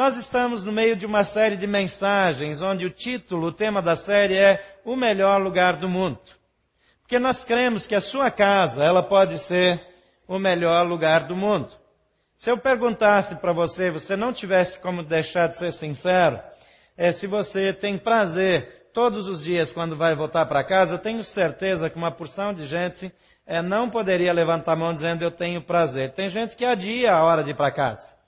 Nós estamos no meio de uma série de mensagens onde o título, o tema da série é O Melhor Lugar do Mundo. Porque nós cremos que a sua casa, ela pode ser o melhor lugar do mundo. Se eu perguntasse para você, você não tivesse como deixar de ser sincero, é se você tem prazer todos os dias quando vai voltar para casa, eu tenho certeza que uma porção de gente é, não poderia levantar a mão dizendo eu tenho prazer. Tem gente que adia a hora de ir para casa.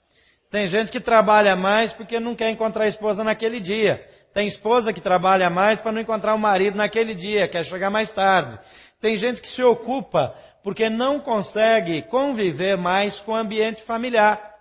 Tem gente que trabalha mais porque não quer encontrar a esposa naquele dia. Tem esposa que trabalha mais para não encontrar o marido naquele dia, quer chegar mais tarde. Tem gente que se ocupa porque não consegue conviver mais com o ambiente familiar.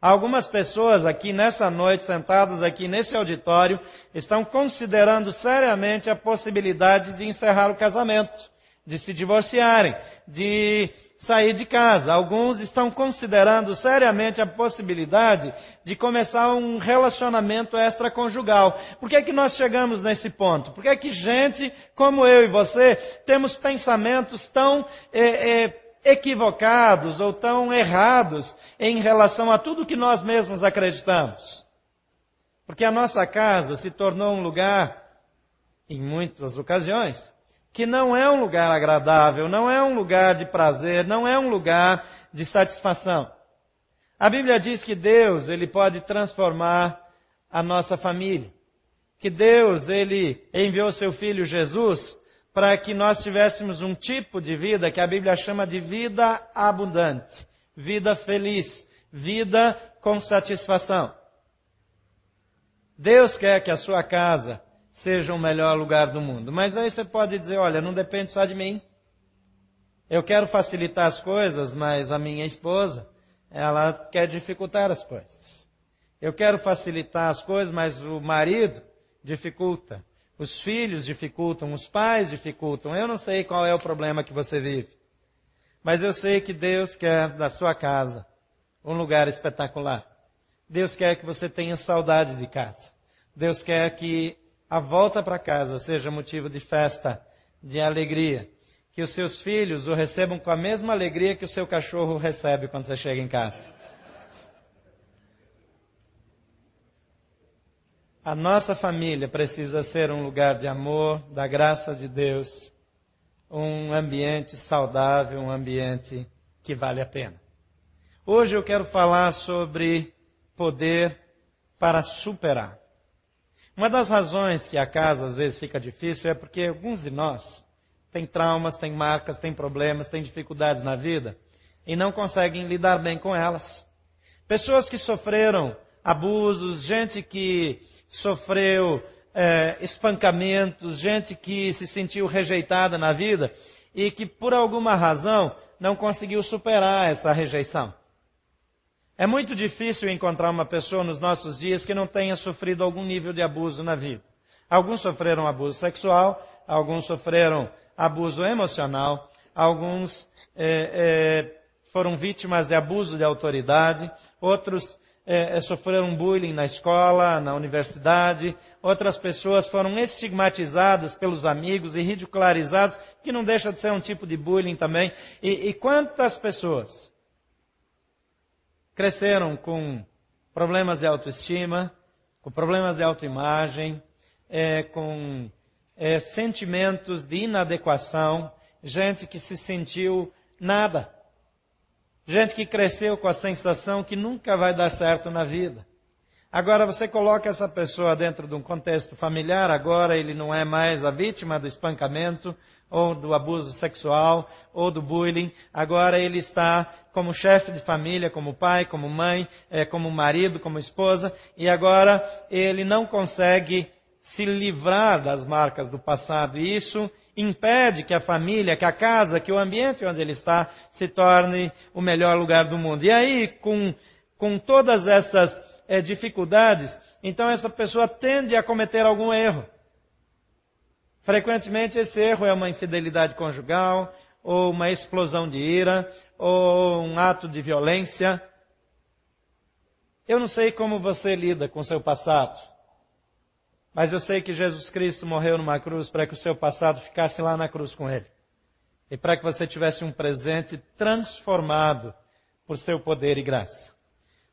Algumas pessoas aqui nessa noite, sentadas aqui nesse auditório, estão considerando seriamente a possibilidade de encerrar o casamento, de se divorciarem, de sair de casa. Alguns estão considerando seriamente a possibilidade de começar um relacionamento extraconjugal. Por que é que nós chegamos nesse ponto? Por que é que gente como eu e você temos pensamentos tão é, é, equivocados ou tão errados em relação a tudo que nós mesmos acreditamos? Porque a nossa casa se tornou um lugar, em muitas ocasiões, que não é um lugar agradável, não é um lugar de prazer, não é um lugar de satisfação. A Bíblia diz que Deus, Ele pode transformar a nossa família. Que Deus, Ele enviou seu Filho Jesus para que nós tivéssemos um tipo de vida que a Bíblia chama de vida abundante, vida feliz, vida com satisfação. Deus quer que a sua casa seja o melhor lugar do mundo. Mas aí você pode dizer, olha, não depende só de mim. Eu quero facilitar as coisas, mas a minha esposa, ela quer dificultar as coisas. Eu quero facilitar as coisas, mas o marido dificulta. Os filhos dificultam, os pais dificultam. Eu não sei qual é o problema que você vive. Mas eu sei que Deus quer da sua casa um lugar espetacular. Deus quer que você tenha saudade de casa. Deus quer que a volta para casa seja motivo de festa, de alegria. Que os seus filhos o recebam com a mesma alegria que o seu cachorro recebe quando você chega em casa. A nossa família precisa ser um lugar de amor, da graça de Deus, um ambiente saudável, um ambiente que vale a pena. Hoje eu quero falar sobre poder para superar. Uma das razões que a casa às vezes fica difícil é porque alguns de nós têm traumas, têm marcas, têm problemas, têm dificuldades na vida e não conseguem lidar bem com elas. Pessoas que sofreram abusos, gente que sofreu é, espancamentos, gente que se sentiu rejeitada na vida e que por alguma razão não conseguiu superar essa rejeição. É muito difícil encontrar uma pessoa nos nossos dias que não tenha sofrido algum nível de abuso na vida. Alguns sofreram abuso sexual, alguns sofreram abuso emocional, alguns é, é, foram vítimas de abuso de autoridade, outros é, sofreram bullying na escola, na universidade, outras pessoas foram estigmatizadas pelos amigos e ridicularizadas, que não deixa de ser um tipo de bullying também. E, e quantas pessoas cresceram com problemas de autoestima, com problemas de autoimagem, é, com é, sentimentos de inadequação, gente que se sentiu nada, gente que cresceu com a sensação que nunca vai dar certo na vida. Agora você coloca essa pessoa dentro de um contexto familiar, agora ele não é mais a vítima do espancamento, ou do abuso sexual, ou do bullying. Agora ele está como chefe de família, como pai, como mãe, é, como marido, como esposa, e agora ele não consegue se livrar das marcas do passado. E isso impede que a família, que a casa, que o ambiente onde ele está se torne o melhor lugar do mundo. E aí, com, com todas essas é, dificuldades, então essa pessoa tende a cometer algum erro. Frequentemente esse erro é uma infidelidade conjugal, ou uma explosão de ira, ou um ato de violência. Eu não sei como você lida com seu passado, mas eu sei que Jesus Cristo morreu numa cruz para que o seu passado ficasse lá na cruz com Ele. E para que você tivesse um presente transformado por seu poder e graça.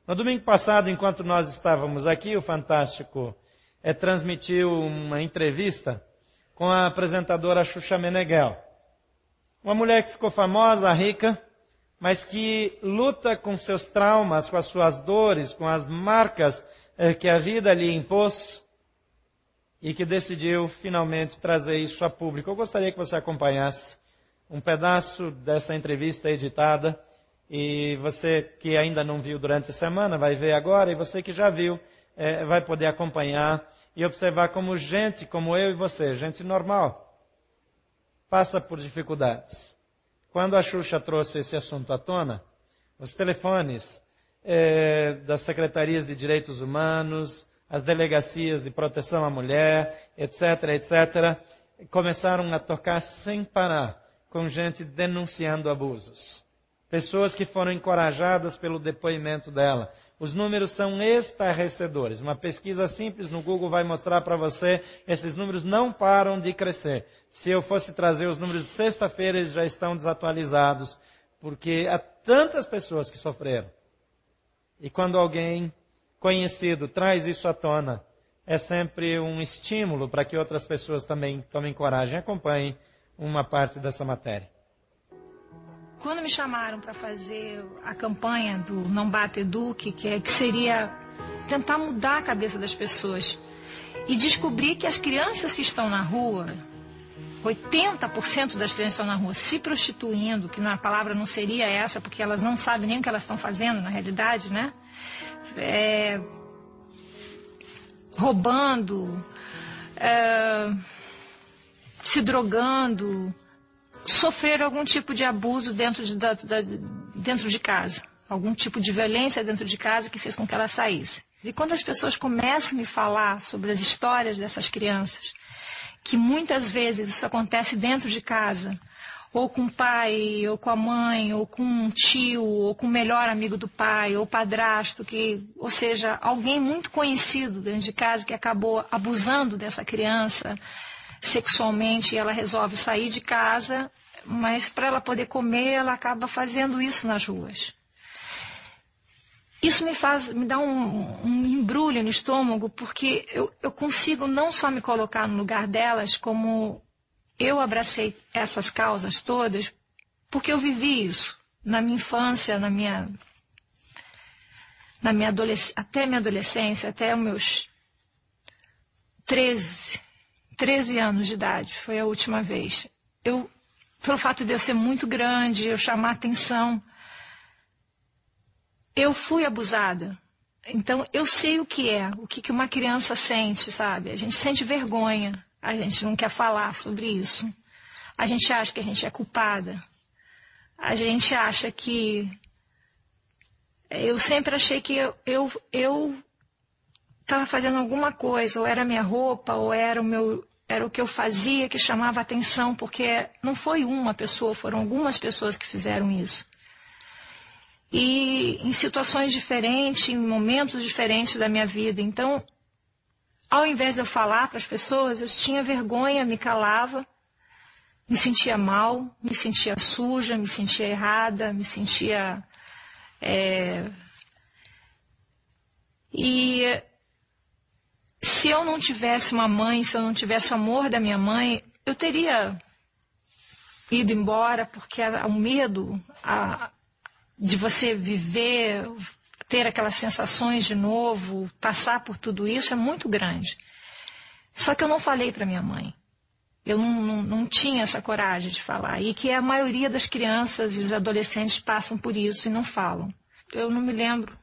No domingo passado, enquanto nós estávamos aqui, o Fantástico é, transmitiu uma entrevista com a apresentadora Xuxa Meneghel. Uma mulher que ficou famosa, rica, mas que luta com seus traumas, com as suas dores, com as marcas é, que a vida lhe impôs e que decidiu finalmente trazer isso a público. Eu gostaria que você acompanhasse um pedaço dessa entrevista editada e você que ainda não viu durante a semana vai ver agora e você que já viu é, vai poder acompanhar e observar como gente como eu e você, gente normal, passa por dificuldades. Quando a Xuxa trouxe esse assunto à tona, os telefones é, das secretarias de direitos humanos, as delegacias de proteção à mulher, etc., etc., começaram a tocar sem parar, com gente denunciando abusos. Pessoas que foram encorajadas pelo depoimento dela. Os números são estarrecedores. Uma pesquisa simples no Google vai mostrar para você, esses números não param de crescer. Se eu fosse trazer os números de sexta-feira, eles já estão desatualizados, porque há tantas pessoas que sofreram. E quando alguém conhecido traz isso à tona, é sempre um estímulo para que outras pessoas também tomem coragem. Acompanhem uma parte dessa matéria. Quando me chamaram para fazer a campanha do Não Bate Eduque, que, é, que seria tentar mudar a cabeça das pessoas e descobrir que as crianças que estão na rua, 80% das crianças estão na rua se prostituindo, que a palavra não seria essa, porque elas não sabem nem o que elas estão fazendo na realidade, né? É, roubando, é, se drogando, sofrer algum tipo de abuso dentro de, da, da, dentro de casa, algum tipo de violência dentro de casa que fez com que ela saísse. E quando as pessoas começam a me falar sobre as histórias dessas crianças, que muitas vezes isso acontece dentro de casa, ou com o pai, ou com a mãe, ou com um tio, ou com o melhor amigo do pai, ou padrasto, que, ou seja, alguém muito conhecido dentro de casa que acabou abusando dessa criança sexualmente e ela resolve sair de casa, mas para ela poder comer, ela acaba fazendo isso nas ruas. Isso me faz, me dá um, um embrulho no estômago, porque eu, eu consigo não só me colocar no lugar delas, como eu abracei essas causas todas porque eu vivi isso na minha infância, na minha, na minha até minha adolescência, até meus 13, 13 anos de idade, foi a última vez. Eu, pelo fato de eu ser muito grande, eu chamar atenção, eu fui abusada. Então eu sei o que é, o que, que uma criança sente, sabe? A gente sente vergonha, a gente não quer falar sobre isso. A gente acha que a gente é culpada. A gente acha que. Eu sempre achei que eu, eu, eu estava fazendo alguma coisa, ou era minha roupa, ou era o meu. Era o que eu fazia que chamava atenção, porque não foi uma pessoa, foram algumas pessoas que fizeram isso. E em situações diferentes, em momentos diferentes da minha vida. Então, ao invés de eu falar para as pessoas, eu tinha vergonha, me calava, me sentia mal, me sentia suja, me sentia errada, me sentia. É... E se eu não tivesse uma mãe, se eu não tivesse o amor da minha mãe, eu teria ido embora, porque o medo a, de você viver ter aquelas sensações de novo, passar por tudo isso é muito grande. Só que eu não falei para minha mãe. Eu não, não, não, tinha essa coragem de falar. E que a maioria das crianças e os adolescentes passam por isso e não falam. Eu não me lembro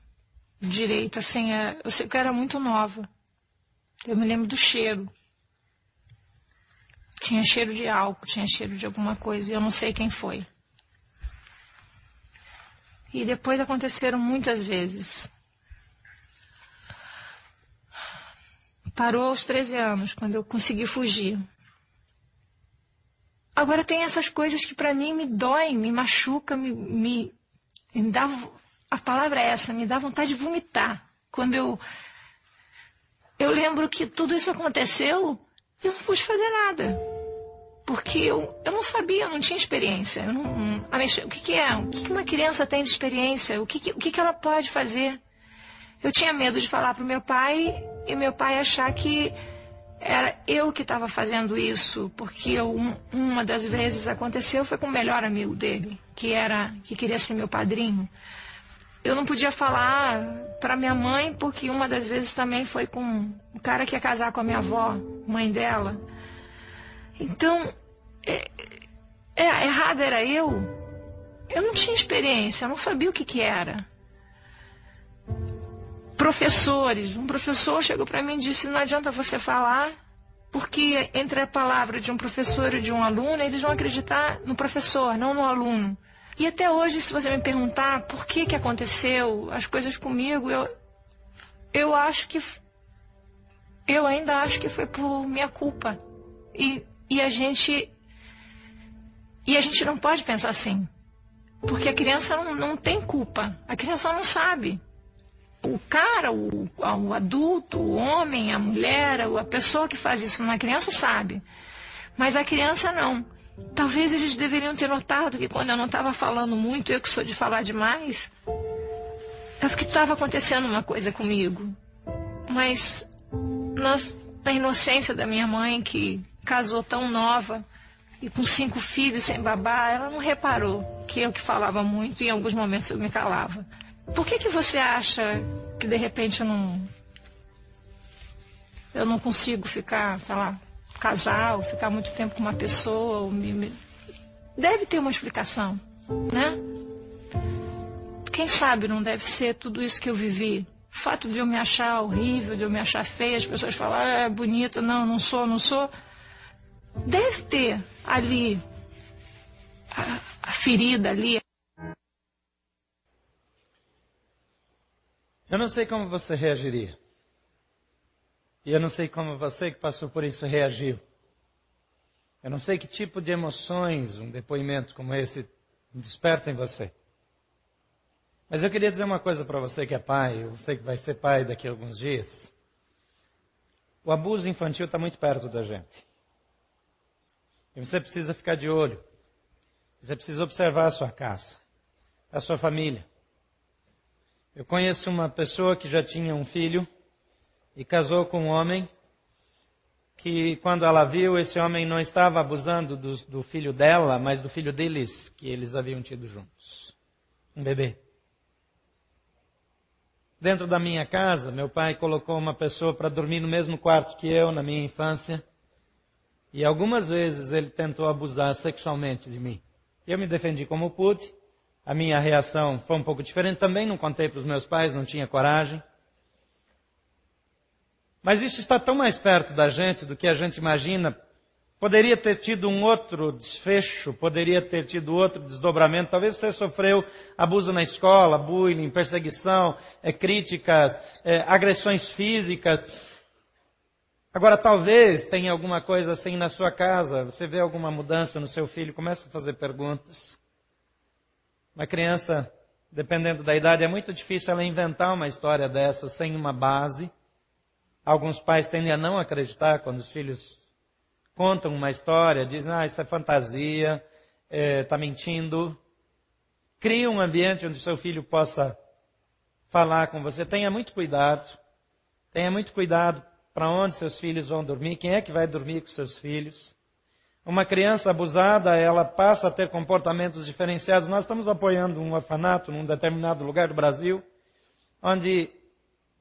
direito, assim, é, eu sei que eu era muito nova. Eu me lembro do cheiro. Tinha cheiro de álcool, tinha cheiro de alguma coisa, e eu não sei quem foi. E depois aconteceram muitas vezes. Parou aos 13 anos, quando eu consegui fugir. Agora tem essas coisas que para mim me doem, me machucam, me, me, me dá. A palavra é essa, me dá vontade de vomitar. Quando eu. Eu lembro que tudo isso aconteceu, eu não pude fazer nada porque eu, eu não sabia, eu não tinha experiência. Eu não, o que, que é? O que, que uma criança tem de experiência? O que, que, o que, que ela pode fazer? Eu tinha medo de falar para o meu pai e meu pai achar que era eu que estava fazendo isso, porque eu, uma das vezes aconteceu foi com o melhor amigo dele, que era que queria ser meu padrinho. Eu não podia falar para minha mãe porque uma das vezes também foi com o cara que ia casar com a minha avó, mãe dela. Então, é, é, errado era eu. Eu não tinha experiência, eu não sabia o que, que era professores. Um professor chegou para mim e disse: não adianta você falar, porque entre a palavra de um professor e de um aluno, eles vão acreditar no professor, não no aluno. E até hoje, se você me perguntar por que, que aconteceu as coisas comigo, eu, eu acho que. Eu ainda acho que foi por minha culpa. E, e a gente. E a gente não pode pensar assim. Porque a criança não, não tem culpa. A criança não sabe o cara, o, o adulto, o homem, a mulher, a pessoa que faz isso numa criança sabe. Mas a criança não. Talvez eles deveriam ter notado que quando eu não estava falando muito, eu que sou de falar demais, é porque estava acontecendo uma coisa comigo. Mas na inocência da minha mãe, que casou tão nova e com cinco filhos sem babá, ela não reparou que eu que falava muito e em alguns momentos eu me calava. Por que, que você acha que de repente eu não. Eu não consigo ficar, sei lá, casar ou ficar muito tempo com uma pessoa? Me, me... Deve ter uma explicação, né? Quem sabe não deve ser tudo isso que eu vivi. O fato de eu me achar horrível, de eu me achar feia, as pessoas falam, ah, é bonita, não, não sou, não sou. Deve ter ali a, a ferida ali, Eu não sei como você reagiria. E eu não sei como você que passou por isso reagiu. Eu não sei que tipo de emoções um depoimento como esse desperta em você. Mas eu queria dizer uma coisa para você que é pai, você que vai ser pai daqui a alguns dias. O abuso infantil está muito perto da gente. E você precisa ficar de olho. Você precisa observar a sua casa, a sua família. Eu conheço uma pessoa que já tinha um filho e casou com um homem que, quando ela viu, esse homem não estava abusando do, do filho dela, mas do filho deles, que eles haviam tido juntos. Um bebê. Dentro da minha casa, meu pai colocou uma pessoa para dormir no mesmo quarto que eu na minha infância. E algumas vezes ele tentou abusar sexualmente de mim. Eu me defendi como pude a minha reação foi um pouco diferente. Também não contei para os meus pais, não tinha coragem. Mas isso está tão mais perto da gente do que a gente imagina. Poderia ter tido um outro desfecho, poderia ter tido outro desdobramento. Talvez você sofreu abuso na escola, bullying, perseguição, é, críticas, é, agressões físicas. Agora, talvez tenha alguma coisa assim na sua casa, você vê alguma mudança no seu filho, começa a fazer perguntas. Uma criança, dependendo da idade, é muito difícil ela inventar uma história dessa sem uma base. Alguns pais tendem a não acreditar quando os filhos contam uma história, dizem, ah, isso é fantasia, está é, tá mentindo. Cria um ambiente onde seu filho possa falar com você. Tenha muito cuidado. Tenha muito cuidado para onde seus filhos vão dormir, quem é que vai dormir com seus filhos. Uma criança abusada, ela passa a ter comportamentos diferenciados. Nós estamos apoiando um orfanato num determinado lugar do Brasil, onde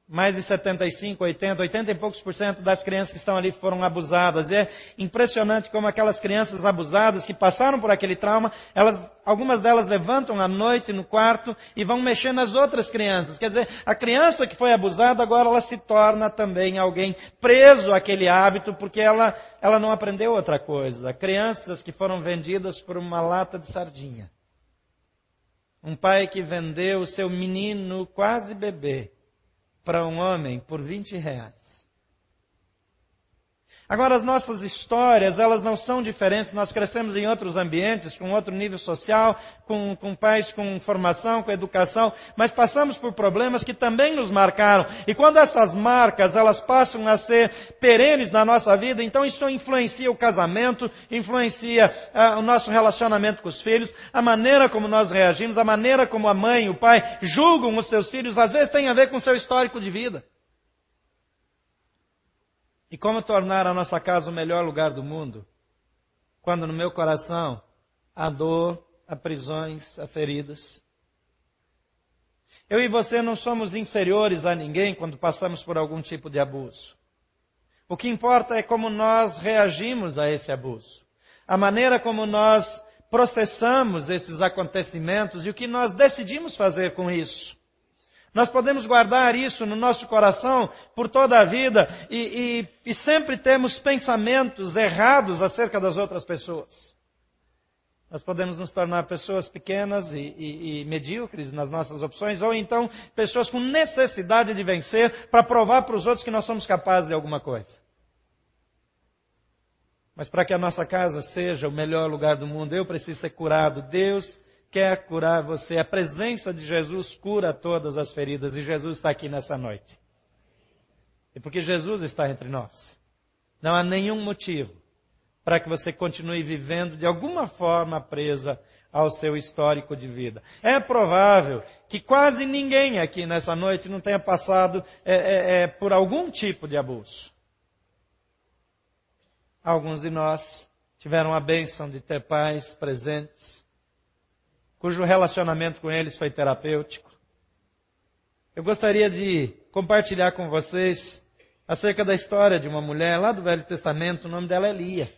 mais de 75, 80, 80 e poucos por cento das crianças que estão ali foram abusadas. E é impressionante como aquelas crianças abusadas que passaram por aquele trauma, elas, algumas delas levantam à noite no quarto e vão mexer nas outras crianças. Quer dizer, a criança que foi abusada agora ela se torna também alguém preso àquele hábito porque ela, ela não aprendeu outra coisa. Crianças que foram vendidas por uma lata de sardinha. Um pai que vendeu o seu menino quase bebê para um homem por 20 reais. Agora, as nossas histórias, elas não são diferentes. Nós crescemos em outros ambientes, com outro nível social, com, com pais com formação, com educação, mas passamos por problemas que também nos marcaram. E quando essas marcas, elas passam a ser perenes na nossa vida, então isso influencia o casamento, influencia ah, o nosso relacionamento com os filhos, a maneira como nós reagimos, a maneira como a mãe e o pai julgam os seus filhos, às vezes tem a ver com o seu histórico de vida. E como tornar a nossa casa o melhor lugar do mundo? Quando no meu coração há dor, há prisões, há feridas. Eu e você não somos inferiores a ninguém quando passamos por algum tipo de abuso. O que importa é como nós reagimos a esse abuso. A maneira como nós processamos esses acontecimentos e o que nós decidimos fazer com isso. Nós podemos guardar isso no nosso coração por toda a vida e, e, e sempre temos pensamentos errados acerca das outras pessoas. Nós podemos nos tornar pessoas pequenas e, e, e, medíocres nas nossas opções, ou então pessoas com necessidade de vencer para provar para os outros que nós somos capazes de alguma coisa. Mas para que a nossa casa seja o melhor lugar do mundo, eu preciso ser curado. Deus quer curar você. A presença de Jesus cura todas as feridas e Jesus está aqui nessa noite. E porque Jesus está entre nós, não há nenhum motivo para que você continue vivendo de alguma forma presa ao seu histórico de vida. É provável que quase ninguém aqui nessa noite não tenha passado é, é, é, por algum tipo de abuso. Alguns de nós tiveram a bênção de ter pais presentes, cujo relacionamento com eles foi terapêutico. Eu gostaria de compartilhar com vocês acerca da história de uma mulher lá do Velho Testamento, o nome dela é Lia.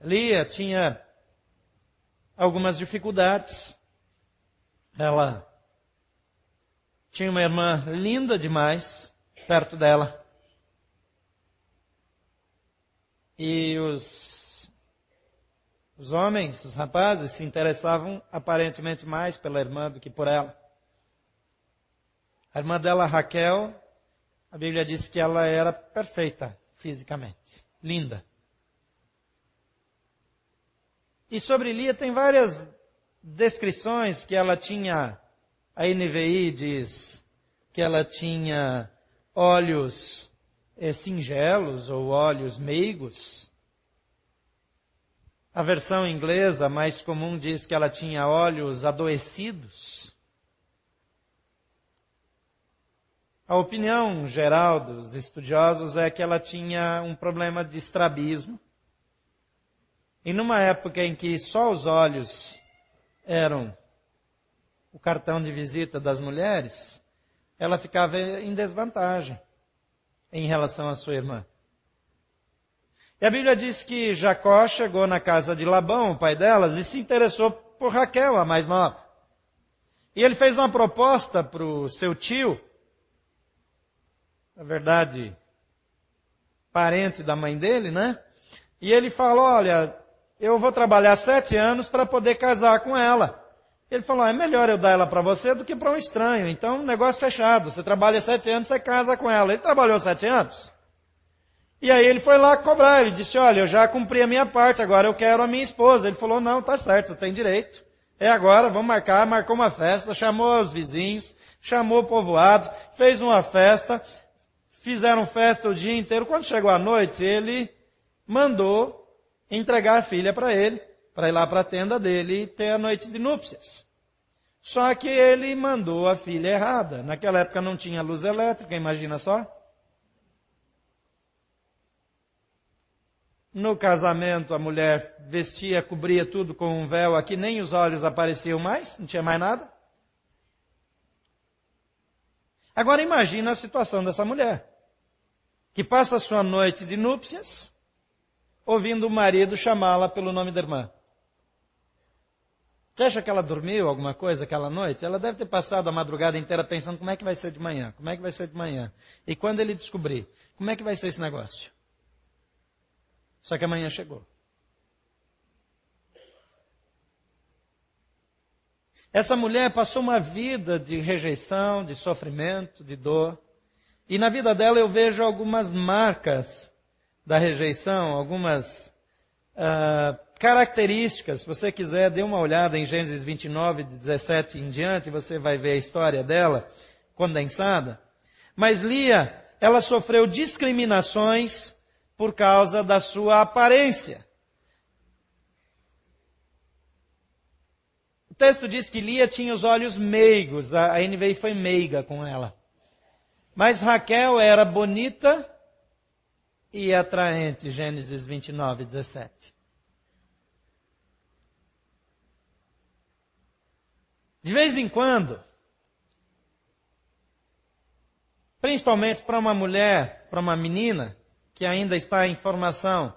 Lia tinha algumas dificuldades. Ela tinha uma irmã linda demais perto dela. E os os homens, os rapazes, se interessavam aparentemente mais pela irmã do que por ela. A irmã dela, Raquel, a Bíblia diz que ela era perfeita fisicamente, linda. E sobre Lia tem várias descrições que ela tinha, a NVI diz que ela tinha olhos eh, singelos ou olhos meigos, a versão inglesa mais comum diz que ela tinha olhos adoecidos. A opinião geral dos estudiosos é que ela tinha um problema de estrabismo. E numa época em que só os olhos eram o cartão de visita das mulheres, ela ficava em desvantagem em relação à sua irmã. E a Bíblia diz que Jacó chegou na casa de Labão, o pai delas, e se interessou por Raquel, a mais nova. E ele fez uma proposta para o seu tio, na verdade, parente da mãe dele, né? E ele falou, olha, eu vou trabalhar sete anos para poder casar com ela. Ele falou, é melhor eu dar ela para você do que para um estranho. Então, negócio fechado. Você trabalha sete anos, você casa com ela. Ele trabalhou sete anos. E aí ele foi lá cobrar, ele disse, olha, eu já cumpri a minha parte, agora eu quero a minha esposa. Ele falou, não, tá certo, você tem direito. É agora, vamos marcar, marcou uma festa, chamou os vizinhos, chamou o povoado, fez uma festa, fizeram festa o dia inteiro. Quando chegou a noite, ele mandou entregar a filha para ele, para ir lá para a tenda dele e ter a noite de núpcias. Só que ele mandou a filha errada. Naquela época não tinha luz elétrica, imagina só. No casamento, a mulher vestia, cobria tudo com um véu aqui, nem os olhos apareciam mais, não tinha mais nada. Agora imagina a situação dessa mulher, que passa sua noite de núpcias, ouvindo o marido chamá-la pelo nome da irmã. Você acha que ela dormiu alguma coisa aquela noite? Ela deve ter passado a madrugada inteira pensando como é que vai ser de manhã, como é que vai ser de manhã. E quando ele descobrir, como é que vai ser esse negócio? Só que amanhã chegou. Essa mulher passou uma vida de rejeição, de sofrimento, de dor. E na vida dela eu vejo algumas marcas da rejeição, algumas uh, características. Se você quiser, dê uma olhada em Gênesis 29, de 17 em diante, você vai ver a história dela condensada. Mas Lia, ela sofreu discriminações por causa da sua aparência. O texto diz que Lia tinha os olhos meigos, a NVI foi meiga com ela. Mas Raquel era bonita e atraente, Gênesis 29, 17. De vez em quando, principalmente para uma mulher, para uma menina que ainda está em formação,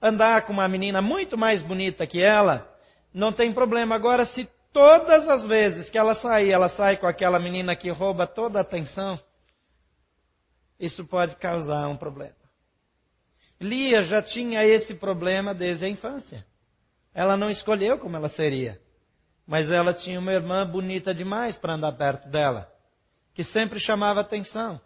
andar com uma menina muito mais bonita que ela, não tem problema. Agora, se todas as vezes que ela sair, ela sai com aquela menina que rouba toda a atenção, isso pode causar um problema. Lia já tinha esse problema desde a infância. Ela não escolheu como ela seria. Mas ela tinha uma irmã bonita demais para andar perto dela, que sempre chamava atenção,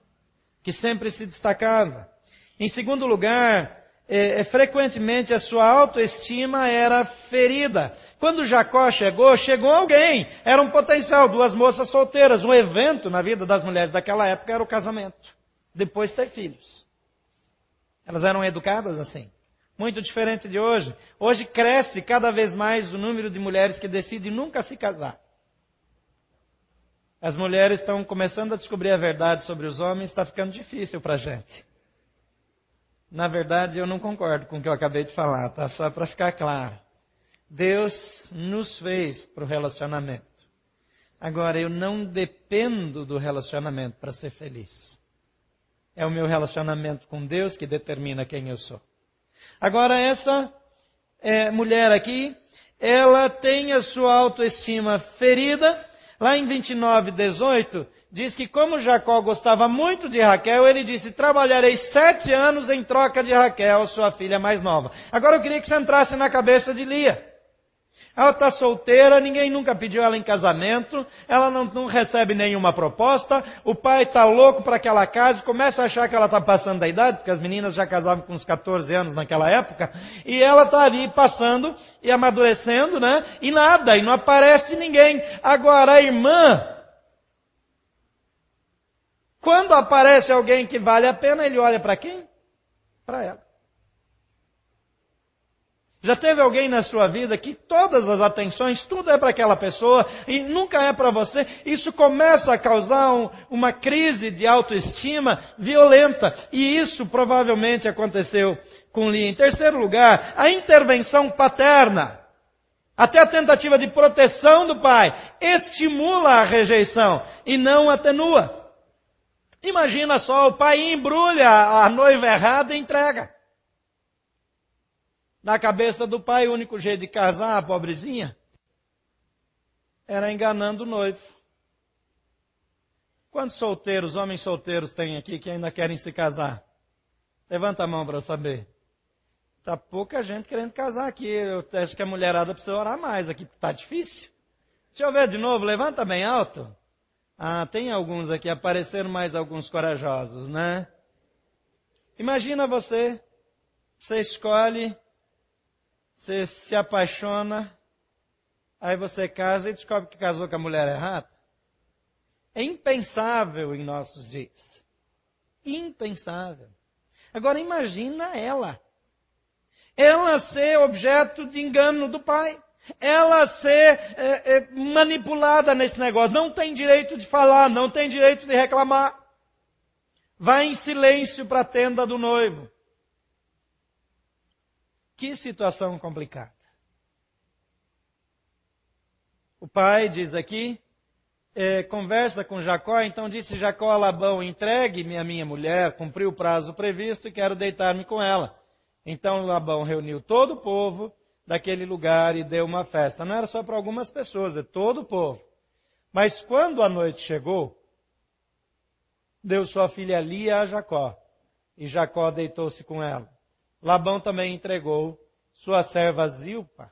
que sempre se destacava. Em segundo lugar, é, é, frequentemente a sua autoestima era ferida. Quando Jacó chegou, chegou alguém. Era um potencial, duas moças solteiras. Um evento na vida das mulheres daquela época era o casamento. Depois ter filhos. Elas eram educadas assim. Muito diferente de hoje. Hoje cresce cada vez mais o número de mulheres que decidem nunca se casar. As mulheres estão começando a descobrir a verdade sobre os homens, está ficando difícil para a gente. Na verdade, eu não concordo com o que eu acabei de falar, tá? Só para ficar claro. Deus nos fez para o relacionamento. Agora, eu não dependo do relacionamento para ser feliz. É o meu relacionamento com Deus que determina quem eu sou. Agora, essa é, mulher aqui, ela tem a sua autoestima ferida. Lá em 29, 18, diz que como Jacó gostava muito de Raquel, ele disse, trabalharei sete anos em troca de Raquel, sua filha mais nova. Agora eu queria que você entrasse na cabeça de Lia. Ela está solteira, ninguém nunca pediu ela em casamento, ela não, não recebe nenhuma proposta, o pai está louco para que ela case, começa a achar que ela está passando da idade, porque as meninas já casavam com uns 14 anos naquela época, e ela está ali passando e amadurecendo, né? E nada, e não aparece ninguém. Agora a irmã, quando aparece alguém que vale a pena, ele olha para quem? Para ela. Já teve alguém na sua vida que todas as atenções, tudo é para aquela pessoa e nunca é para você? Isso começa a causar um, uma crise de autoestima violenta. E isso provavelmente aconteceu com Lia. Em terceiro lugar, a intervenção paterna. Até a tentativa de proteção do pai estimula a rejeição e não atenua. Imagina só, o pai embrulha a noiva errada e entrega. Na cabeça do pai, o único jeito de casar a pobrezinha era enganando o noivo. Quantos solteiros, homens solteiros tem aqui que ainda querem se casar? Levanta a mão para eu saber. Tá pouca gente querendo casar aqui. Eu acho que a mulherada precisa orar mais aqui, tá difícil. Deixa eu ver de novo, levanta bem alto. Ah, tem alguns aqui, apareceram mais alguns corajosos, né? Imagina você, você escolhe você se apaixona, aí você casa e descobre que casou com a mulher errada. É impensável em nossos dias. Impensável. Agora imagina ela. Ela ser objeto de engano do pai. Ela ser é, é, manipulada nesse negócio. Não tem direito de falar, não tem direito de reclamar. Vai em silêncio para a tenda do noivo. Que situação complicada. O pai diz aqui, é, conversa com Jacó, então disse Jacó a Labão, entregue-me a minha mulher, cumpriu o prazo previsto e quero deitar-me com ela. Então Labão reuniu todo o povo daquele lugar e deu uma festa. Não era só para algumas pessoas, é todo o povo. Mas quando a noite chegou, deu sua filha Lia a Jacó, e Jacó deitou-se com ela. Labão também entregou sua serva Zilpa,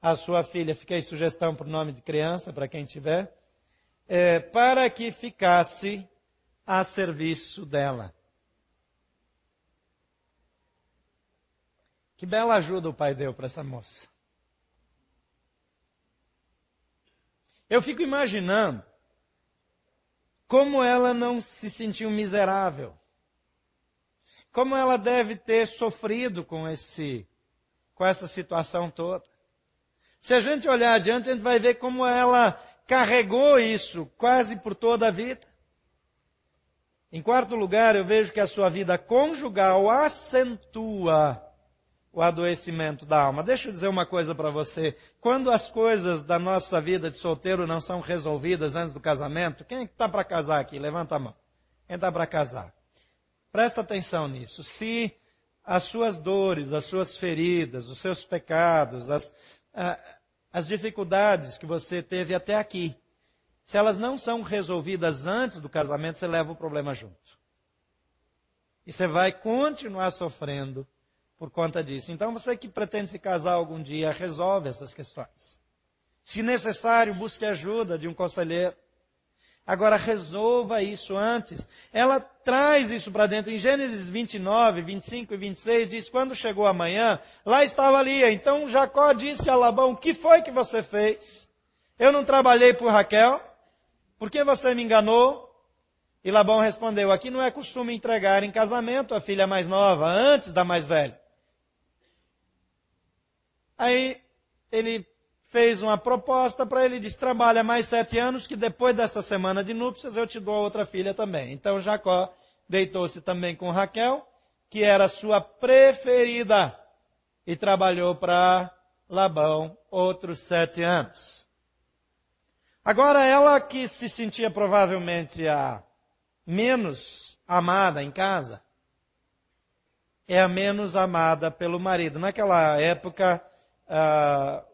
a sua filha, fiquei sugestão para o nome de criança, para quem tiver, é, para que ficasse a serviço dela. Que bela ajuda o pai deu para essa moça. Eu fico imaginando como ela não se sentiu miserável. Como ela deve ter sofrido com esse, com essa situação toda. Se a gente olhar adiante, a gente vai ver como ela carregou isso quase por toda a vida. Em quarto lugar, eu vejo que a sua vida conjugal acentua o adoecimento da alma. Deixa eu dizer uma coisa para você. Quando as coisas da nossa vida de solteiro não são resolvidas antes do casamento, quem é está para casar aqui? Levanta a mão. Quem está para casar? Presta atenção nisso. Se as suas dores, as suas feridas, os seus pecados, as, as dificuldades que você teve até aqui, se elas não são resolvidas antes do casamento, você leva o problema junto. E você vai continuar sofrendo por conta disso. Então você que pretende se casar algum dia, resolve essas questões. Se necessário, busque ajuda de um conselheiro. Agora resolva isso antes. Ela traz isso para dentro. Em Gênesis 29, 25 e 26 diz, quando chegou a manhã, lá estava Lia. Então Jacó disse a Labão, que foi que você fez? Eu não trabalhei por Raquel? Por que você me enganou? E Labão respondeu, aqui não é costume entregar em casamento a filha mais nova, antes da mais velha. Aí ele fez uma proposta para ele, disse, trabalha mais sete anos, que depois dessa semana de núpcias eu te dou a outra filha também. Então Jacó deitou-se também com Raquel, que era sua preferida, e trabalhou para Labão outros sete anos. Agora ela que se sentia provavelmente a menos amada em casa, é a menos amada pelo marido. Naquela época, ah,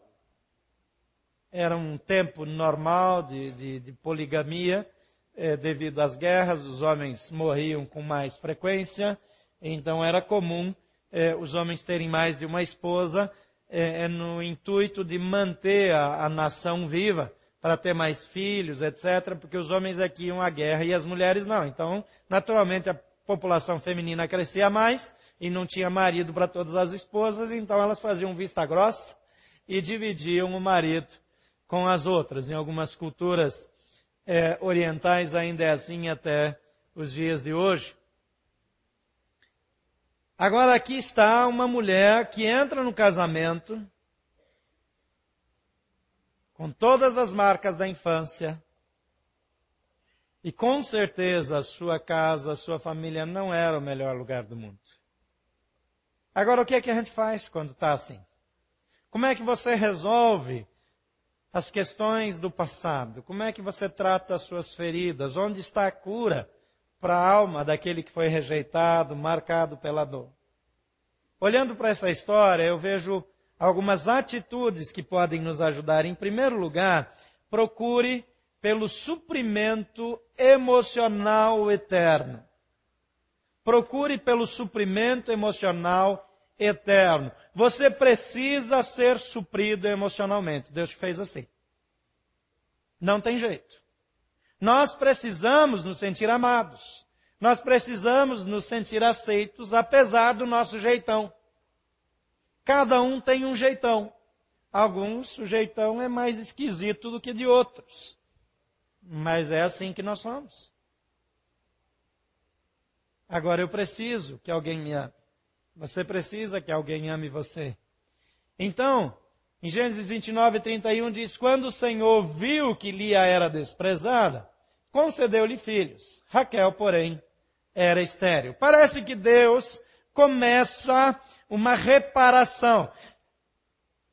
era um tempo normal de, de, de poligamia, eh, devido às guerras, os homens morriam com mais frequência, então era comum eh, os homens terem mais de uma esposa, eh, no intuito de manter a, a nação viva, para ter mais filhos, etc., porque os homens aqui iam à guerra e as mulheres não. Então, naturalmente, a população feminina crescia mais, e não tinha marido para todas as esposas, então elas faziam vista grossa e dividiam o marido com as outras. Em algumas culturas é, orientais ainda é assim até os dias de hoje. Agora aqui está uma mulher que entra no casamento com todas as marcas da infância, e com certeza a sua casa, a sua família não era o melhor lugar do mundo. Agora, o que é que a gente faz quando está assim? Como é que você resolve as questões do passado? Como é que você trata as suas feridas? Onde está a cura para a alma daquele que foi rejeitado, marcado pela dor? Olhando para essa história, eu vejo algumas atitudes que podem nos ajudar. Em primeiro lugar, procure pelo suprimento emocional eterno. Procure pelo suprimento emocional eterno. Você precisa ser suprido emocionalmente. Deus te fez assim. Não tem jeito. Nós precisamos nos sentir amados. Nós precisamos nos sentir aceitos, apesar do nosso jeitão. Cada um tem um jeitão. Alguns, o jeitão é mais esquisito do que de outros. Mas é assim que nós somos. Agora eu preciso que alguém me ame. Você precisa que alguém ame você. Então, em Gênesis 29, 31 diz, quando o Senhor viu que Lia era desprezada, concedeu-lhe filhos. Raquel, porém, era estéril. Parece que Deus começa uma reparação.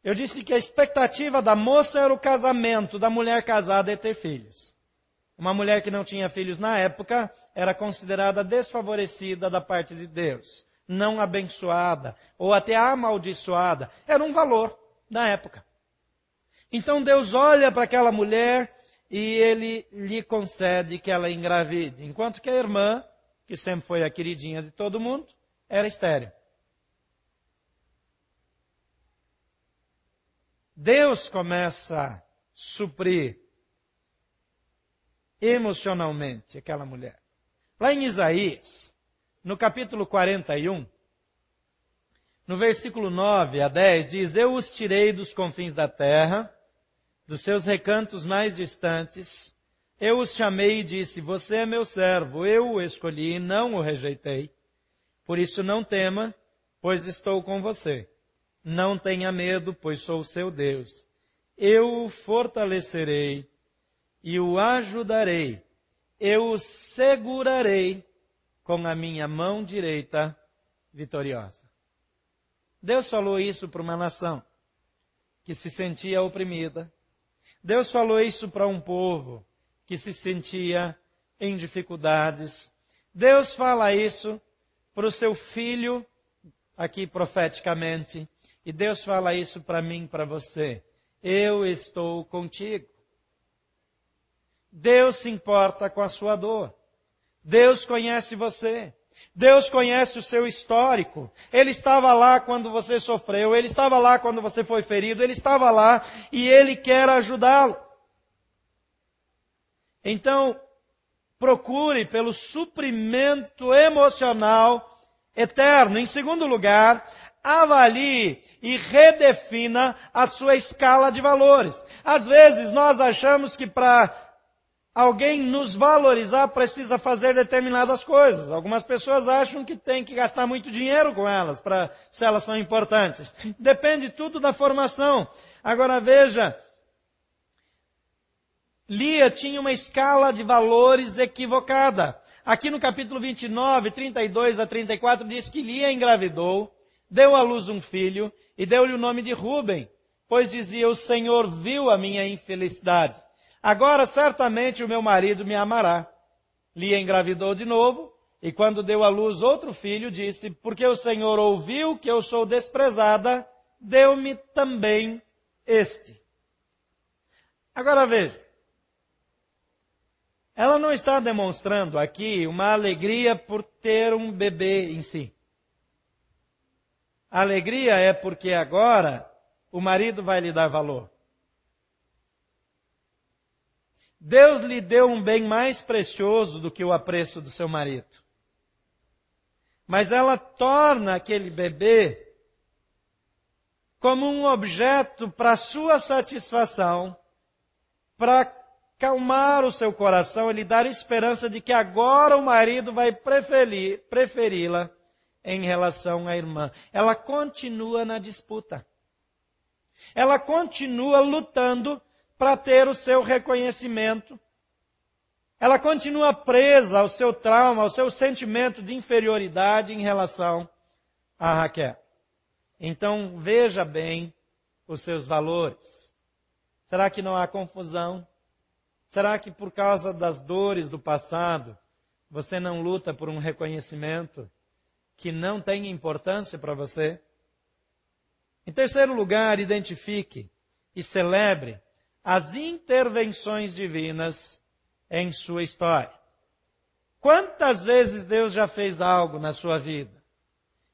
Eu disse que a expectativa da moça era o casamento, da mulher casada é ter filhos. Uma mulher que não tinha filhos na época era considerada desfavorecida da parte de Deus, não abençoada ou até amaldiçoada. Era um valor na época. Então Deus olha para aquela mulher e ele lhe concede que ela engravide, enquanto que a irmã, que sempre foi a queridinha de todo mundo, era estéril. Deus começa a suprir emocionalmente aquela mulher. Lá em Isaías, no capítulo 41, no versículo 9 a 10 diz, Eu os tirei dos confins da terra, dos seus recantos mais distantes, eu os chamei e disse, você é meu servo, eu o escolhi e não o rejeitei. Por isso não tema, pois estou com você. Não tenha medo, pois sou seu Deus. Eu o fortalecerei e o ajudarei. Eu o segurarei com a minha mão direita vitoriosa. Deus falou isso para uma nação que se sentia oprimida. Deus falou isso para um povo que se sentia em dificuldades. Deus fala isso para o seu filho, aqui profeticamente, e Deus fala isso para mim, para você. Eu estou contigo. Deus se importa com a sua dor. Deus conhece você. Deus conhece o seu histórico. Ele estava lá quando você sofreu, ele estava lá quando você foi ferido, ele estava lá e ele quer ajudá-lo. Então, procure pelo suprimento emocional eterno. Em segundo lugar, avalie e redefina a sua escala de valores. Às vezes nós achamos que para alguém nos valorizar precisa fazer determinadas coisas. Algumas pessoas acham que tem que gastar muito dinheiro com elas para se elas são importantes. Depende tudo da formação. Agora veja, Lia tinha uma escala de valores equivocada. Aqui no capítulo 29, 32 a 34 diz que Lia engravidou, deu à luz um filho e deu-lhe o nome de Ruben, pois dizia: "O Senhor viu a minha infelicidade Agora certamente o meu marido me amará. Lia engravidou de novo, e quando deu à luz outro filho, disse, porque o Senhor ouviu que eu sou desprezada, deu-me também este. Agora veja. Ela não está demonstrando aqui uma alegria por ter um bebê em si. A alegria é porque agora o marido vai lhe dar valor. Deus lhe deu um bem mais precioso do que o apreço do seu marido. Mas ela torna aquele bebê como um objeto para sua satisfação, para calmar o seu coração e lhe dar esperança de que agora o marido vai preferi-la em relação à irmã. Ela continua na disputa. Ela continua lutando para ter o seu reconhecimento. Ela continua presa ao seu trauma, ao seu sentimento de inferioridade em relação a Raquel. Então veja bem os seus valores. Será que não há confusão? Será que por causa das dores do passado, você não luta por um reconhecimento que não tem importância para você? Em terceiro lugar, identifique e celebre as intervenções divinas em sua história. Quantas vezes Deus já fez algo na sua vida?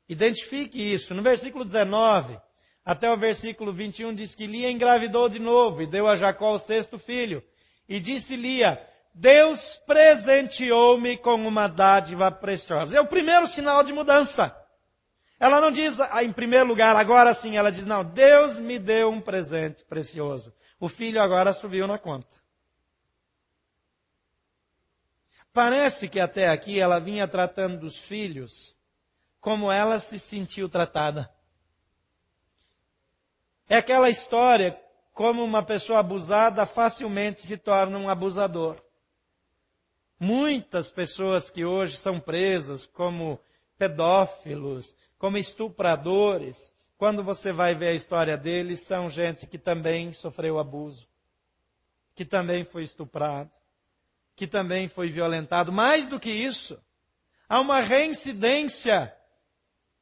Identifique isso. No versículo 19 até o versículo 21 diz que Lia engravidou de novo e deu a Jacó o sexto filho. E disse Lia, Deus presenteou-me com uma dádiva preciosa. É o primeiro sinal de mudança. Ela não diz, ah, em primeiro lugar, agora sim, ela diz, não, Deus me deu um presente precioso. O filho agora subiu na conta. Parece que até aqui ela vinha tratando dos filhos como ela se sentiu tratada. É aquela história como uma pessoa abusada facilmente se torna um abusador. Muitas pessoas que hoje são presas como pedófilos, como estupradores, quando você vai ver a história deles, são gente que também sofreu abuso, que também foi estuprado, que também foi violentado. Mais do que isso, há uma reincidência.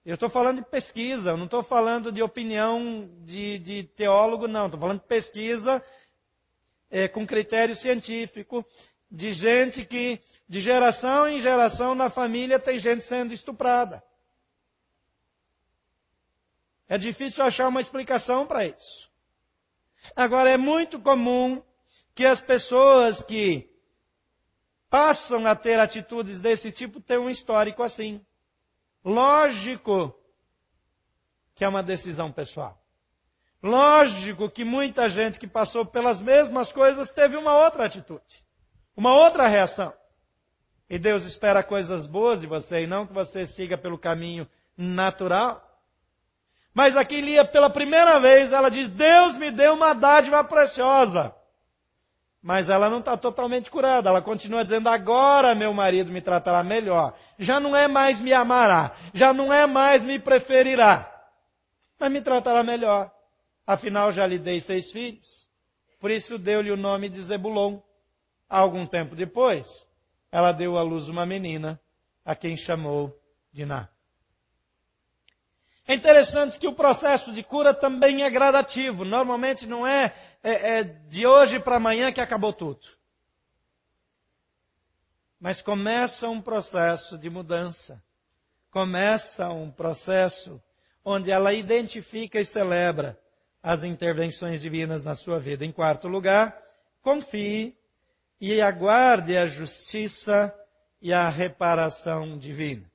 Eu estou falando de pesquisa, eu não estou falando de opinião de, de teólogo, não. Estou falando de pesquisa é, com critério científico, de gente que, de geração em geração na família, tem gente sendo estuprada. É difícil achar uma explicação para isso. Agora, é muito comum que as pessoas que passam a ter atitudes desse tipo tenham um histórico assim. Lógico que é uma decisão pessoal. Lógico que muita gente que passou pelas mesmas coisas teve uma outra atitude, uma outra reação. E Deus espera coisas boas de você e não que você siga pelo caminho natural. Mas aqui Lia, pela primeira vez, ela diz, Deus me deu uma dádiva preciosa. Mas ela não está totalmente curada. Ela continua dizendo, agora meu marido me tratará melhor. Já não é mais me amará. Já não é mais me preferirá. Mas me tratará melhor. Afinal, já lhe dei seis filhos. Por isso deu-lhe o nome de Zebulon. Algum tempo depois, ela deu à luz uma menina, a quem chamou Diná. É interessante que o processo de cura também é gradativo. Normalmente não é, é, é de hoje para amanhã que acabou tudo. Mas começa um processo de mudança. Começa um processo onde ela identifica e celebra as intervenções divinas na sua vida. Em quarto lugar, confie e aguarde a justiça e a reparação divina.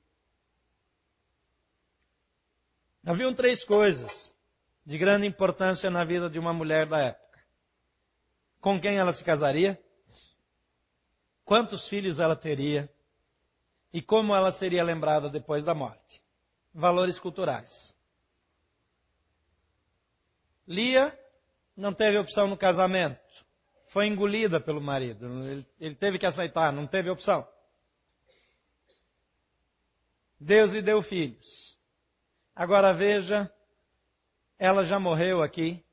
Haviam três coisas de grande importância na vida de uma mulher da época. Com quem ela se casaria? Quantos filhos ela teria? E como ela seria lembrada depois da morte? Valores culturais. Lia não teve opção no casamento foi engolida pelo marido. Ele, ele teve que aceitar, não teve opção. Deus lhe deu filhos. Agora veja, ela já morreu aqui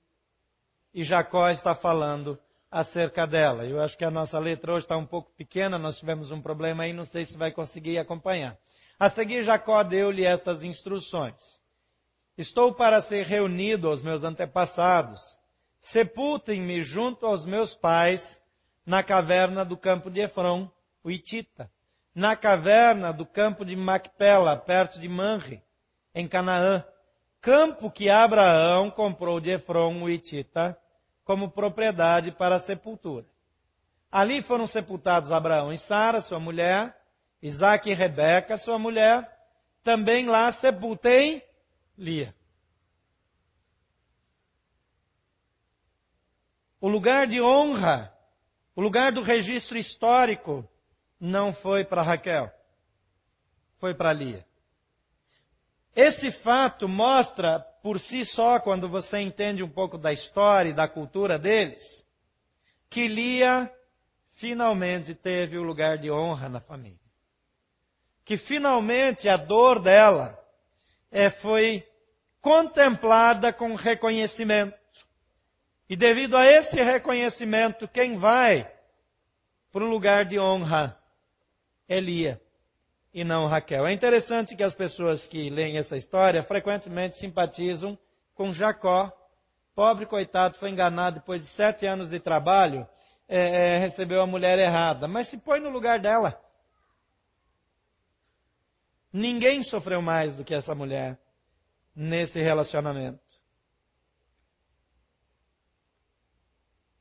e Jacó está falando acerca dela. Eu acho que a nossa letra hoje está um pouco pequena, nós tivemos um problema aí, não sei se vai conseguir acompanhar. A seguir, Jacó deu-lhe estas instruções. Estou para ser reunido aos meus antepassados sepultem-me junto aos meus pais na caverna do campo de Efron, o Itita, na caverna do campo de Macpela, perto de Manre, em Canaã, campo que Abraão comprou de Efron, o Itita, como propriedade para a sepultura. Ali foram sepultados Abraão e Sara, sua mulher, Isaac e Rebeca, sua mulher, também lá sepultei Lia. O lugar de honra, o lugar do registro histórico, não foi para Raquel, foi para Lia. Esse fato mostra por si só, quando você entende um pouco da história e da cultura deles, que Lia finalmente teve o lugar de honra na família. Que finalmente a dor dela é, foi contemplada com reconhecimento. E devido a esse reconhecimento, quem vai para o lugar de honra é Lia e não Raquel. É interessante que as pessoas que leem essa história frequentemente simpatizam com Jacó. Pobre coitado foi enganado depois de sete anos de trabalho, é, é, recebeu a mulher errada. Mas se põe no lugar dela. Ninguém sofreu mais do que essa mulher nesse relacionamento.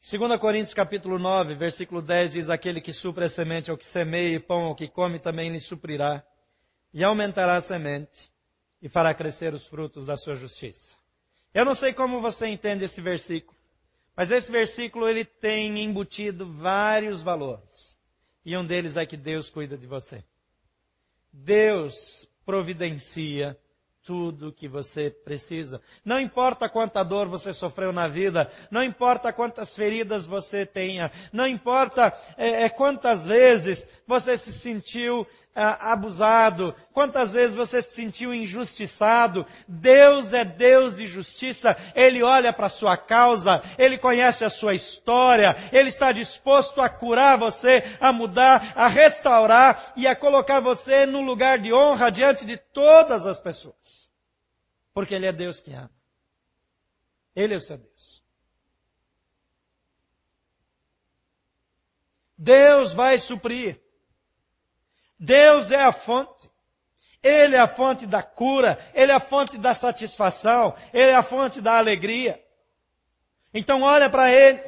2 Coríntios capítulo 9, versículo 10 diz, aquele que supre a semente ao que semeia e pão ao que come também lhe suprirá, e aumentará a semente, e fará crescer os frutos da sua justiça. Eu não sei como você entende esse versículo, mas esse versículo ele tem embutido vários valores. E um deles é que Deus cuida de você. Deus providencia tudo que você precisa. Não importa quanta dor você sofreu na vida, não importa quantas feridas você tenha, não importa é, é, quantas vezes você se sentiu ah, abusado, quantas vezes você se sentiu injustiçado. Deus é Deus de justiça, Ele olha para a sua causa, Ele conhece a sua história, Ele está disposto a curar você, a mudar, a restaurar e a colocar você no lugar de honra diante de todas as pessoas. Porque Ele é Deus que ama. Ele é o seu Deus. Deus vai suprir. Deus é a fonte. Ele é a fonte da cura, Ele é a fonte da satisfação, Ele é a fonte da alegria. Então olha para Ele.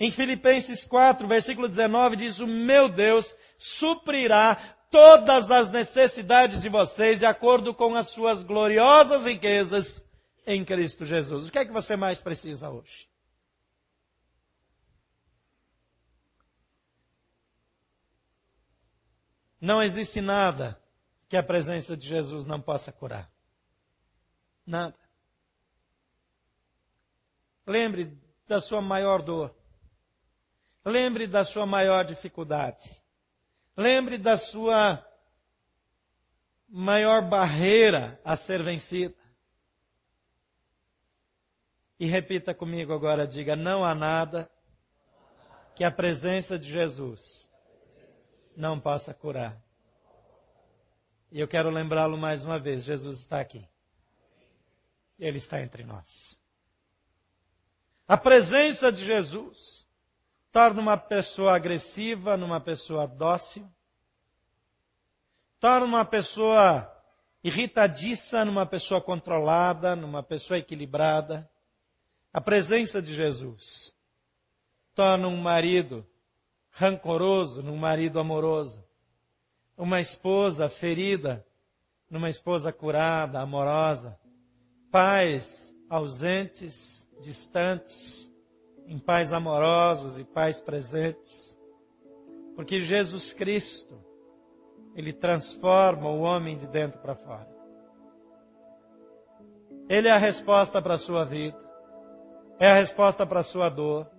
Em Filipenses 4, versículo 19 diz, o meu Deus suprirá todas as necessidades de vocês de acordo com as suas gloriosas riquezas em Cristo Jesus. O que é que você mais precisa hoje? Não existe nada que a presença de Jesus não possa curar. Nada. Lembre da sua maior dor. Lembre da sua maior dificuldade. Lembre da sua maior barreira a ser vencida. E repita comigo agora, diga: não há nada que a presença de Jesus não possa curar. E eu quero lembrá-lo mais uma vez: Jesus está aqui. Ele está entre nós. A presença de Jesus torna uma pessoa agressiva numa pessoa dócil, torna uma pessoa irritadiça numa pessoa controlada, numa pessoa equilibrada. A presença de Jesus torna um marido rancoroso num marido amoroso. Uma esposa ferida numa esposa curada, amorosa. Pais ausentes, distantes, em pais amorosos e pais presentes. Porque Jesus Cristo, Ele transforma o homem de dentro para fora. Ele é a resposta para a sua vida. É a resposta para a sua dor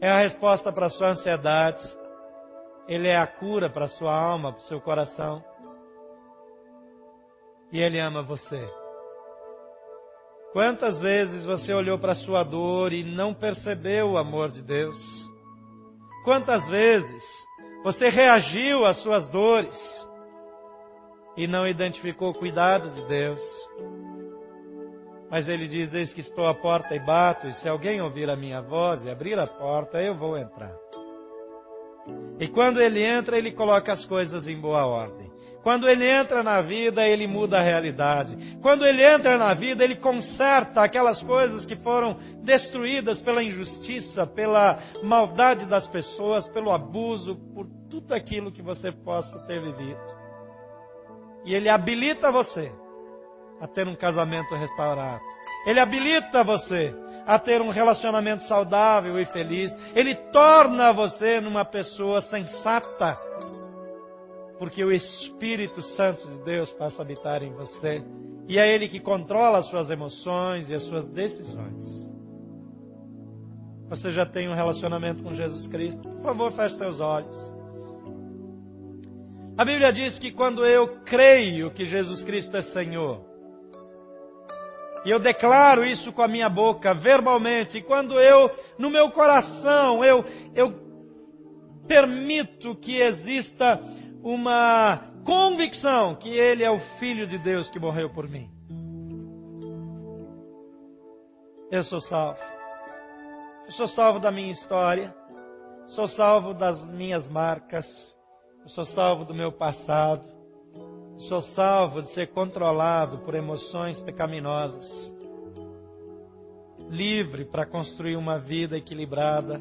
é a resposta para a sua ansiedade. Ele é a cura para a sua alma, para o seu coração. E Ele ama você. Quantas vezes você olhou para a sua dor e não percebeu o amor de Deus? Quantas vezes você reagiu às suas dores e não identificou o cuidado de Deus? Mas ele diz: Eis que estou à porta e bato, e se alguém ouvir a minha voz e abrir a porta, eu vou entrar. E quando ele entra, ele coloca as coisas em boa ordem. Quando ele entra na vida, ele muda a realidade. Quando ele entra na vida, ele conserta aquelas coisas que foram destruídas pela injustiça, pela maldade das pessoas, pelo abuso, por tudo aquilo que você possa ter vivido. E ele habilita você a ter um casamento restaurado. Ele habilita você a ter um relacionamento saudável e feliz. Ele torna você numa pessoa sensata. Porque o Espírito Santo de Deus passa a habitar em você. E é Ele que controla as suas emoções e as suas decisões. Você já tem um relacionamento com Jesus Cristo? Por favor, feche seus olhos. A Bíblia diz que quando eu creio que Jesus Cristo é Senhor, e eu declaro isso com a minha boca, verbalmente. E quando eu, no meu coração, eu, eu permito que exista uma convicção que Ele é o Filho de Deus que morreu por mim. Eu sou salvo. Eu sou salvo da minha história. Sou salvo das minhas marcas. Eu sou salvo do meu passado. Sou salvo de ser controlado por emoções pecaminosas. Livre para construir uma vida equilibrada,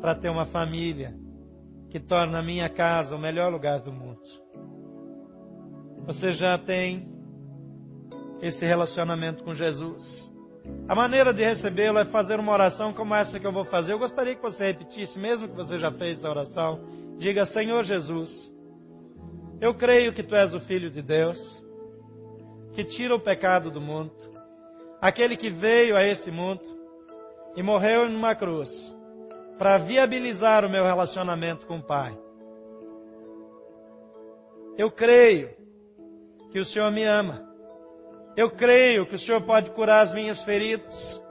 para ter uma família que torna a minha casa o melhor lugar do mundo. Você já tem esse relacionamento com Jesus. A maneira de recebê-lo é fazer uma oração como essa que eu vou fazer. Eu gostaria que você repetisse, mesmo que você já fez essa oração. Diga, Senhor Jesus, eu creio que tu és o Filho de Deus, que tira o pecado do mundo, aquele que veio a esse mundo e morreu em uma cruz para viabilizar o meu relacionamento com o Pai. Eu creio que o Senhor me ama. Eu creio que o Senhor pode curar as minhas feridas.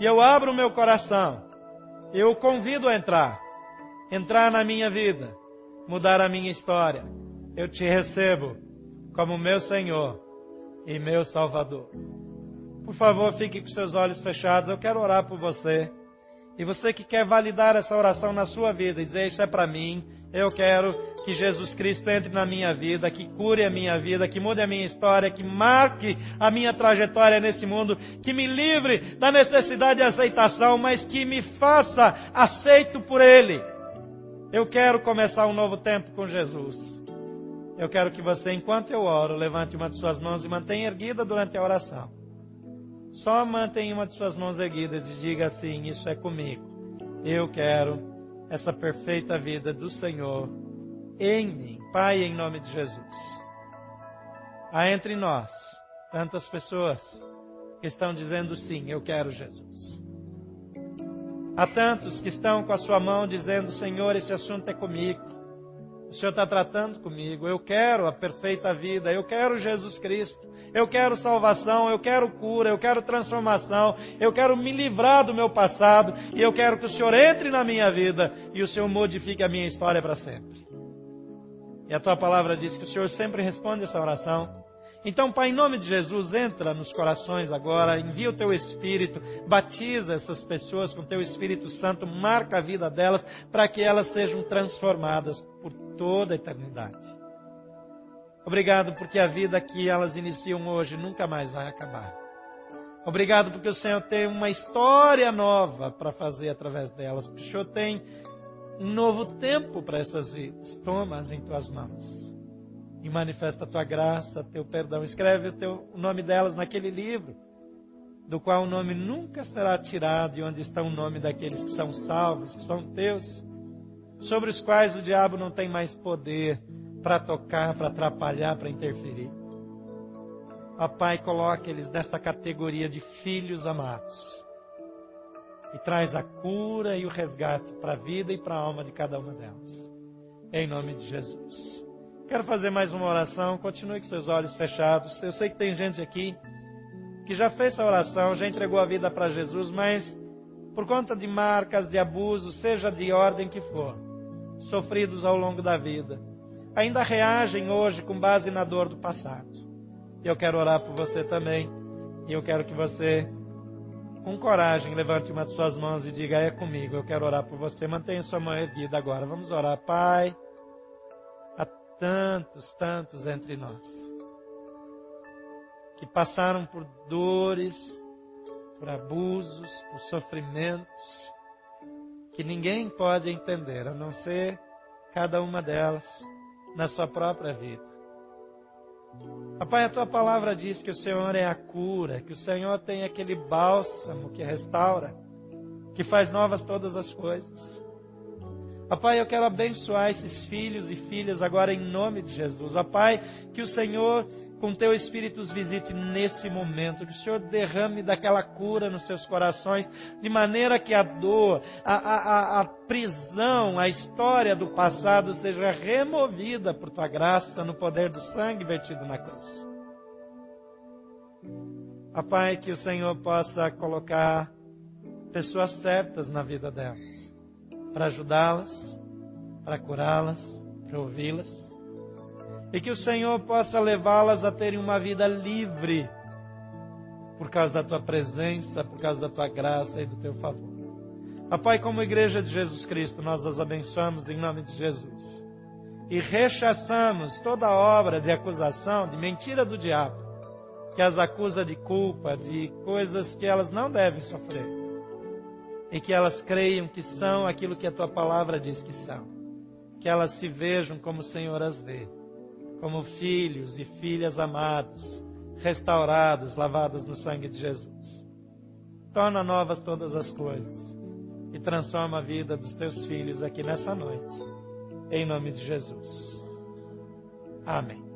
E eu abro o meu coração. Eu o convido a entrar. Entrar na minha vida. Mudar a minha história eu te recebo como meu Senhor e meu Salvador. Por favor, fique com seus olhos fechados. Eu quero orar por você. E você que quer validar essa oração na sua vida e dizer isso é para mim, eu quero que Jesus Cristo entre na minha vida, que cure a minha vida, que mude a minha história, que marque a minha trajetória nesse mundo, que me livre da necessidade de aceitação, mas que me faça aceito por Ele. Eu quero começar um novo tempo com Jesus. Eu quero que você, enquanto eu oro, levante uma de suas mãos e mantenha erguida durante a oração. Só mantenha uma de suas mãos erguidas e diga assim: Isso é comigo. Eu quero essa perfeita vida do Senhor em mim. Pai, em nome de Jesus. Há entre nós tantas pessoas que estão dizendo sim, eu quero Jesus. Há tantos que estão com a sua mão dizendo, Senhor, esse assunto é comigo. O Senhor está tratando comigo. Eu quero a perfeita vida. Eu quero Jesus Cristo. Eu quero salvação. Eu quero cura. Eu quero transformação. Eu quero me livrar do meu passado. E eu quero que o Senhor entre na minha vida e o Senhor modifique a minha história para sempre. E a tua palavra diz que o Senhor sempre responde essa oração. Então, Pai, em nome de Jesus, entra nos corações agora, envia o teu Espírito, batiza essas pessoas com o teu Espírito Santo, marca a vida delas para que elas sejam transformadas por toda a eternidade. Obrigado porque a vida que elas iniciam hoje nunca mais vai acabar. Obrigado porque o Senhor tem uma história nova para fazer através delas, porque o Senhor tem um novo tempo para essas vidas. Toma-as em tuas mãos e manifesta a tua graça, teu perdão. Escreve o, teu, o nome delas naquele livro, do qual o nome nunca será tirado, e onde está o nome daqueles que são salvos, que são teus, sobre os quais o diabo não tem mais poder para tocar, para atrapalhar, para interferir. Ó Pai, coloque eles nessa categoria de filhos amados. E traz a cura e o resgate para a vida e para a alma de cada uma delas. Em nome de Jesus. Quero fazer mais uma oração. Continue com seus olhos fechados. Eu sei que tem gente aqui que já fez essa oração, já entregou a vida para Jesus, mas por conta de marcas de abuso, seja de ordem que for, sofridos ao longo da vida, ainda reagem hoje com base na dor do passado. Eu quero orar por você também. E eu quero que você, com coragem, levante uma de suas mãos e diga: É comigo, eu quero orar por você. Mantenha sua mão erguida agora. Vamos orar, Pai tantos, tantos entre nós que passaram por dores, por abusos, por sofrimentos que ninguém pode entender, a não ser cada uma delas na sua própria vida. Papai, a tua palavra diz que o Senhor é a cura, que o Senhor tem aquele bálsamo que restaura, que faz novas todas as coisas. Pai, eu quero abençoar esses filhos e filhas agora em nome de Jesus. Pai, que o Senhor, com teu Espírito, os visite nesse momento. Que o Senhor derrame daquela cura nos seus corações, de maneira que a dor, a, a, a prisão, a história do passado seja removida por tua graça no poder do sangue vertido na cruz. Pai, que o Senhor possa colocar pessoas certas na vida delas para ajudá-las, para curá-las, para ouvi-las. E que o Senhor possa levá-las a terem uma vida livre por causa da tua presença, por causa da tua graça e do teu favor. Pai, como igreja de Jesus Cristo, nós as abençoamos em nome de Jesus. E rechaçamos toda obra de acusação, de mentira do diabo, que as acusa de culpa, de coisas que elas não devem sofrer e que elas creiam que são aquilo que a tua palavra diz que são. Que elas se vejam como o Senhor as vê, como filhos e filhas amados, restaurados, lavados no sangue de Jesus. Torna novas todas as coisas e transforma a vida dos teus filhos aqui nessa noite. Em nome de Jesus. Amém.